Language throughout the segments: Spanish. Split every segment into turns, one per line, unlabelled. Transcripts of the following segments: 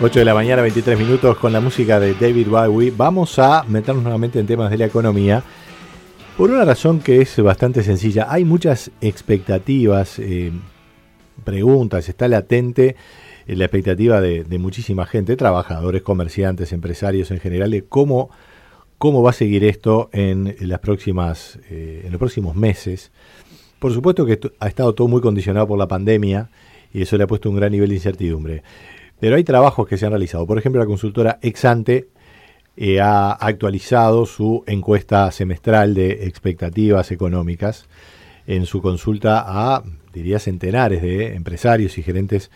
8 de la mañana, 23 minutos con la música de David Bowie. Vamos a meternos nuevamente en temas de la economía. Por una razón que es bastante sencilla. Hay muchas expectativas, eh, preguntas, está latente eh, la expectativa de, muchísima gente, trabajadores, comerciantes, empresarios en general, de cómo, cómo va a seguir esto en, las próximas, eh, en los próximos meses. Por supuesto que ha estado todo muy condicionado por la pandemia y eso le ha puesto un gran nivel de incertidumbre. Pero hay trabajos que se han realizado. Por ejemplo, la consultora Exante eh, ha actualizado su encuesta semestral de expectativas económicas en su consulta a, diría, centenares de empresarios y gerentes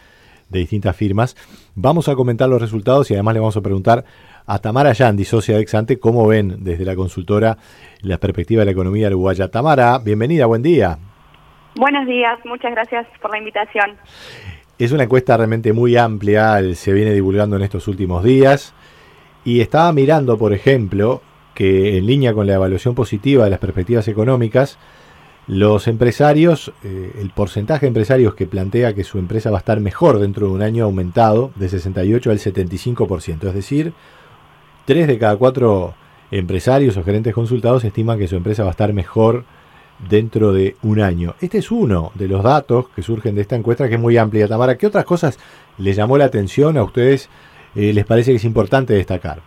de distintas firmas. Vamos a comentar los resultados y además le vamos a preguntar a Tamara Yandi, socia de Exante, cómo ven desde la consultora la perspectiva de la economía uruguaya. Tamara, bienvenida, buen día.
Buenos días, muchas gracias por la invitación.
Es una encuesta realmente muy amplia, se viene divulgando en estos últimos días. Y estaba mirando, por ejemplo, que en línea con la evaluación positiva de las perspectivas económicas, los empresarios, eh, el porcentaje de empresarios que plantea que su empresa va a estar mejor dentro de un año ha aumentado de 68 al 75%, es decir, 3 de cada 4 empresarios o gerentes consultados estiman que su empresa va a estar mejor dentro de un año. Este es uno de los datos que surgen de esta encuesta que es muy amplia. Tamara, ¿qué otras cosas les llamó la atención a ustedes? Eh, ¿Les parece que es importante destacar?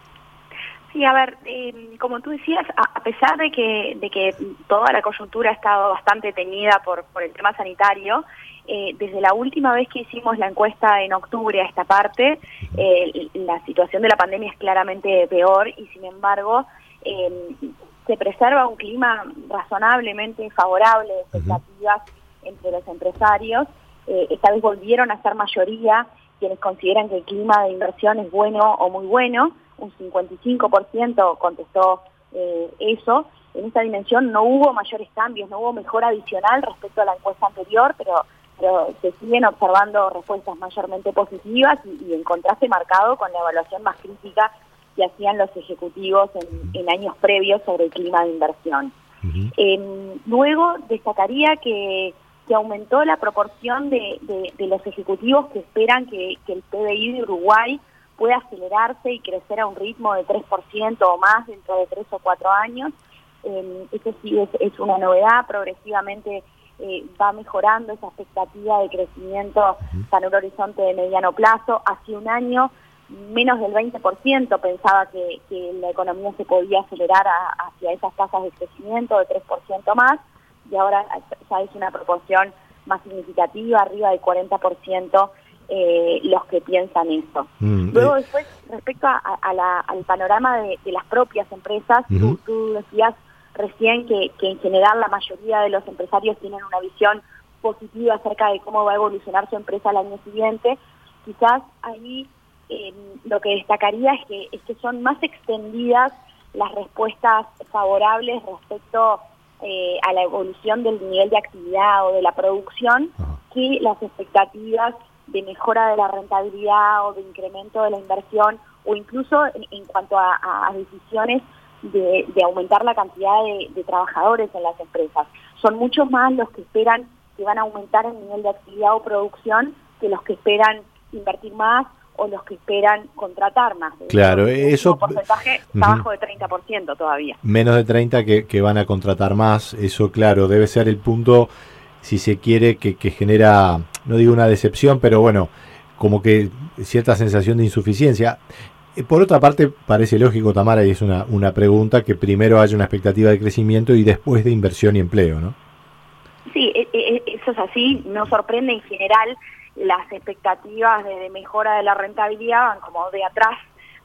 Sí, a ver, em, como tú decías, a, pesar de que, de que toda la coyuntura ha estado bastante teñida por, por el tema sanitario, eh, desde la última vez que hicimos la encuesta en octubre a esta parte, eh, la situación de la pandemia es claramente peor y sin embargo em, se preserva un clima razonablemente favorable de expectativas entre los empresarios. Eh, esta vez volvieron a ser mayoría quienes consideran que el clima de inversión es bueno o muy bueno. Un 55% contestó eh, eso. En esta dimensión no hubo mayores cambios, no hubo mejor adicional respecto a la encuesta anterior, pero, pero se siguen observando respuestas mayormente positivas y, y en contraste marcado con la evaluación más crítica que hacían los ejecutivos en, años previos sobre el clima de inversión. Em, luego destacaría que, aumentó la proporción de, los ejecutivos que esperan que, el PBI de Uruguay pueda acelerarse y crecer a un ritmo de 3% o más dentro de 3 o 4 años. Eh, eso sí es, una novedad, progresivamente eh, va mejorando esa expectativa de crecimiento para un horizonte de mediano plazo. Hace un año menos del 20% pensaba que, la economía se podía acelerar hacia esas tasas de crecimiento de 3% más y ahora ya es una proporción más significativa, arriba del 40% eh, los que piensan eso. Mm, Luego eh. después, respecto a, al panorama de, las propias empresas, tú, decías recién que, que en general la mayoría de los empresarios tienen una visión positiva acerca de cómo va a evolucionar su empresa el año siguiente. Quizás ahí eh, lo que destacaría es que, es que son más extendidas las respuestas favorables respecto eh, a la evolución del nivel de actividad o de la producción que las expectativas de mejora de la rentabilidad o de incremento de la inversión o incluso en, cuanto a, decisiones de, aumentar la cantidad de, de, trabajadores en las empresas. Son muchos más los que esperan que van a aumentar el nivel de actividad o producción que los que esperan invertir más o los que esperan contratar más.
Claro, eso...
Un porcentaje abajo de 30% todavía.
Menos de 30 que, que, van a contratar más, eso claro, debe ser el punto, si se quiere, que, que genera, no digo una decepción, pero bueno, como que cierta sensación de insuficiencia. Eh, por otra parte, parece lógico, Tamara, y es una, una pregunta, que primero haya una expectativa de crecimiento y después de inversión y empleo, ¿no?
Sí, e, e, eso es así, no sorprende en general las expectativas de, mejora de la rentabilidad van como de atrás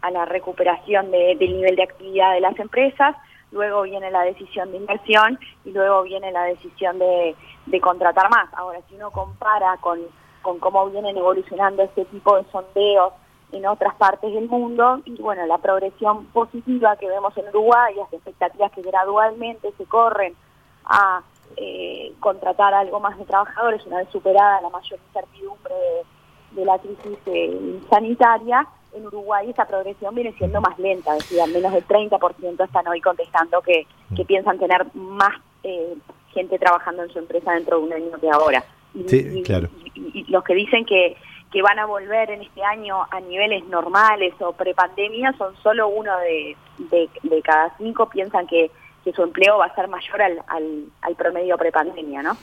a la recuperación del nivel de actividad de las empresas, luego viene la decisión de inversión y luego viene la decisión de, contratar más. Ahora, si uno compara con, con cómo vienen evolucionando este tipo de sondeos en otras partes del mundo, y bueno, la progresión positiva que vemos en Uruguay, las expectativas que gradualmente se corren a eh, contratar algo más de trabajadores una vez superada la mayor incertidumbre de, la crisis eh, sanitaria, en Uruguay esa progresión viene siendo más lenta, es decir, al menos del 30% están hoy contestando que, que piensan tener más eh, gente trabajando en su empresa dentro de un año que ahora.
Y, sí, claro.
y, los que dicen que, que van a volver en este año a niveles normales o prepandemia son solo uno de, de, cada cinco piensan que, que, su empleo va a ser mayor al, al, al promedio prepandemia, ¿no?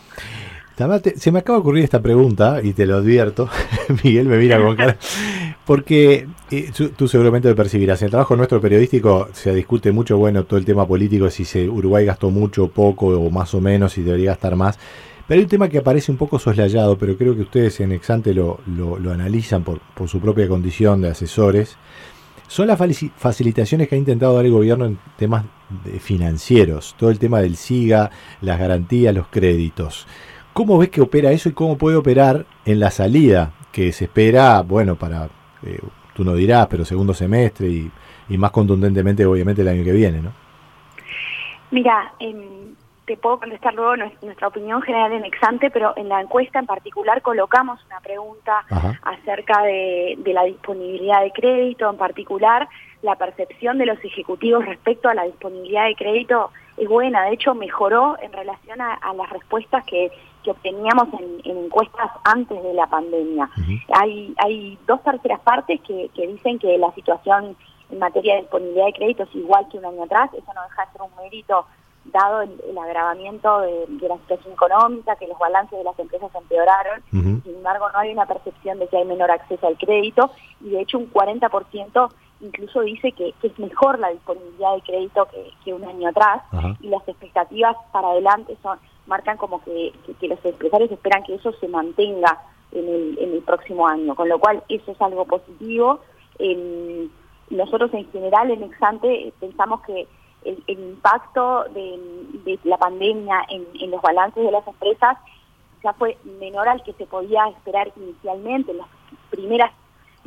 se me acaba de ocurrir esta pregunta, y te lo advierto, Miguel me mira con cara, porque eh, tú seguramente lo percibirás, en el trabajo nuestro periodístico se discute mucho, bueno, todo el tema político, si se, Uruguay gastó mucho, poco o más o menos, si debería gastar más, pero hay un tema que aparece un poco soslayado, pero creo que ustedes en Exante lo, lo, analizan por, por su propia condición de asesores, son las facilitaciones que ha intentado dar el gobierno en temas financieros, todo el tema del SIGA, las garantías, los créditos. ¿Cómo ves que opera eso y cómo puede operar en la salida que se espera, bueno, para, eh, tú no dirás, pero segundo semestre y, más contundentemente obviamente el año que viene, ¿no?
Mira, te puedo contestar luego nuestra opinión general en Exante, pero en la encuesta en particular colocamos una pregunta acerca de, la disponibilidad de crédito, en particular la percepción de los ejecutivos respecto a la disponibilidad de crédito es buena, de hecho mejoró en relación a las respuestas que que obteníamos en, encuestas antes de la pandemia. hay, hay dos terceras partes que, dicen que la situación en materia de disponibilidad de crédito es igual que un año atrás, eso no deja de ser un mérito dado el, agravamiento de, la situación económica, que los balances de las empresas empeoraron, sin embargo no hay una percepción de que hay menor acceso al crédito. Y de hecho un 40% incluso dice que, es mejor la disponibilidad de crédito que, un año atrás y las expectativas para adelante son marcan como que, los empresarios esperan que eso se mantenga en el, en el próximo año, con lo cual eso es algo positivo. nosotros en general en Exante pensamos que el, impacto de, la pandemia en, los balances de las empresas ya fue menor al que se podía esperar inicialmente en las primeras,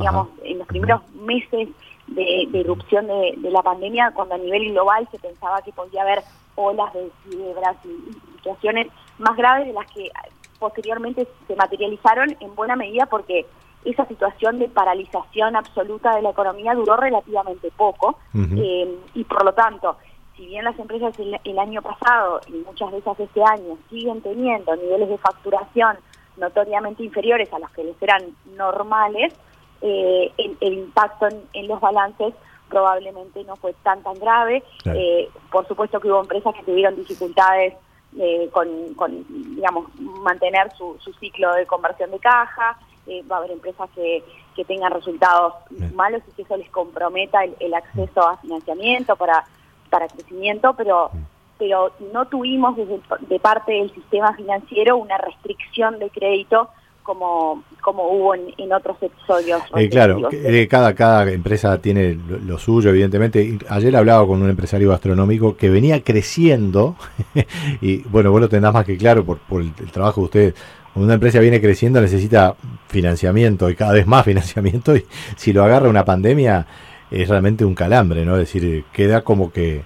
digamos, en los primeros meses de, de irrupción de, la pandemia, cuando a nivel global se pensaba que podía haber olas de quiebras y, situaciones más graves de las que posteriormente se materializaron en buena medida porque esa situación de paralización absoluta de la economía duró relativamente poco eh, y por lo tanto, si bien las empresas el, año pasado y muchas veces este año siguen teniendo niveles de facturación notoriamente inferiores a los que les eran normales, eh, el, impacto en, los balances probablemente no fue tan tan grave. Eh, por supuesto que hubo empresas que tuvieron dificultades eh, con, digamos, mantener su, ciclo de conversión de caja. Eh, va a haber empresas que, que tengan resultados malos y que eso les comprometa el, acceso a financiamiento para, para crecimiento, pero pero no tuvimos desde, de parte del sistema financiero una restricción de crédito como, como hubo en, otros episodios.
Eh, claro, eh, cada, cada empresa tiene lo, suyo, evidentemente. Ayer hablaba con un empresario gastronómico que venía creciendo, y bueno, vos lo tendrás más que claro por, por el, trabajo de ustedes. Cuando una empresa viene creciendo necesita financiamiento y cada vez más financiamiento, y si lo agarra una pandemia es realmente un calambre, ¿no? Es decir, queda como que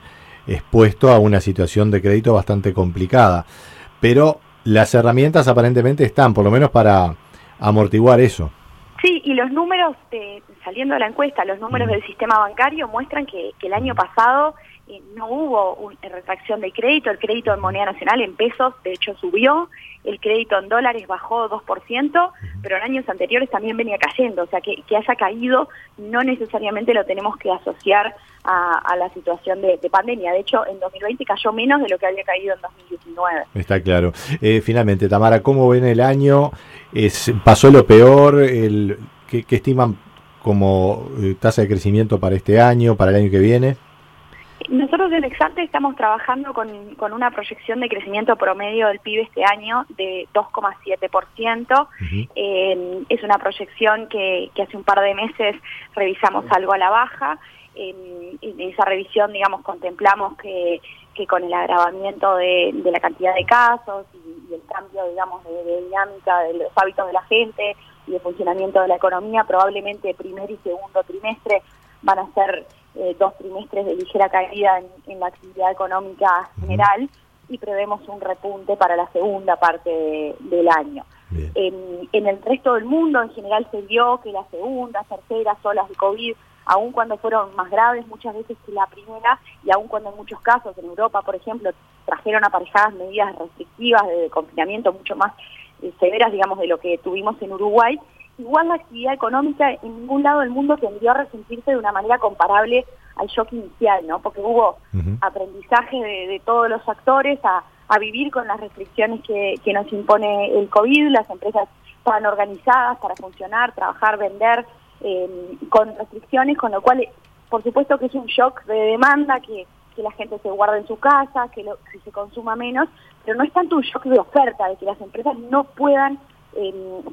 expuesto a una situación de crédito bastante complicada. Pero las herramientas aparentemente están, por lo menos para amortiguar eso.
Sí, y los números, saliendo de la encuesta, los números del sistema bancario muestran que, el año pasado eh, no hubo una retracción de crédito, el crédito en moneda nacional en pesos de hecho subió, el crédito en dólares bajó 2%, pero en años anteriores también venía cayendo, o sea que, que haya caído no necesariamente lo tenemos que asociar a, la situación de, pandemia, de hecho en 2020 cayó menos de lo que había caído en 2019.
Está claro. Eh, finalmente, Tamara, ¿cómo ven el año? Es, ¿Pasó lo peor? El, ¿qué, ¿Qué estiman como eh, tasa de crecimiento para este año, para el año que viene?
Nosotros en Exante estamos trabajando con, una proyección de crecimiento promedio del PIB este año de 2,7%. Eh, es una proyección que, hace un par de meses revisamos algo a la baja. en esa revisión, digamos, contemplamos que, con el agravamiento de, la cantidad de casos y, el cambio, digamos, de, dinámica de los hábitos de la gente y de funcionamiento de la economía, probablemente primer y segundo trimestre van a ser eh, dos trimestres de ligera caída en, la actividad económica general y prevemos un repunte para la segunda parte del año. En, el resto del mundo en general se vio que las segundas, terceras olas de COVID, aun cuando fueron más graves muchas veces que la primera y aun cuando en muchos casos en Europa, por ejemplo, trajeron aparejadas medidas restrictivas de confinamiento mucho más eh, severas, digamos, de lo que tuvimos en Uruguay, igual la actividad económica en ningún lado del mundo tendió a resentirse de una manera comparable al shock inicial, ¿no? Porque hubo aprendizaje de, todos los actores a, vivir con las restricciones que, nos impone el COVID, las empresas estaban organizadas para funcionar, trabajar, vender eh, con restricciones, con lo cual, por supuesto que es un shock de demanda, que, la gente se guarde en su casa, que, lo, que se consuma menos, pero no es tanto un shock de oferta, de que las empresas no puedan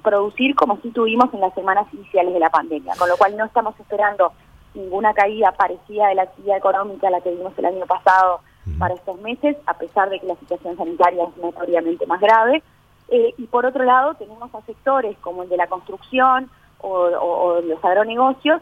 producir como si tuvimos en las semanas iniciales de la pandemia, con lo cual no estamos esperando ninguna caída parecida de la actividad económica a la que vimos el año pasado para estos meses, a pesar de que la situación sanitaria es notoriamente más grave. Eh, y por otro lado, tenemos a sectores como el de la construcción o, los agronegocios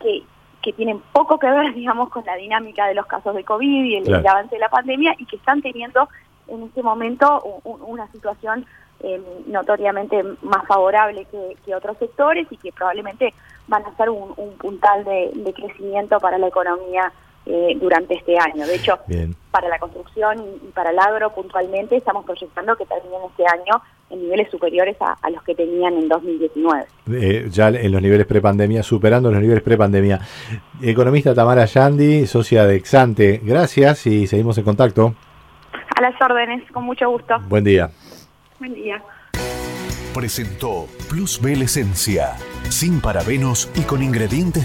que, que tienen poco que ver, digamos, con la dinámica de los casos de COVID y el, avance de la pandemia y que están teniendo en este momento una situación eh, notoriamente más favorable que, otros sectores y que probablemente van a ser un, puntal de, crecimiento para la economía eh, durante este año. De hecho, para la construcción y, para el agro puntualmente estamos proyectando que terminen este año en niveles superiores a, los que tenían en 2019.
Eh, ya en los niveles prepandemia, superando los niveles prepandemia. Economista Tamara Yandi, socia de Exante, gracias y seguimos en contacto.
A las órdenes, con mucho gusto.
Buen día.
Buen día.
Presentó Plus Bel Esencia, sin parabenos y con ingredientes de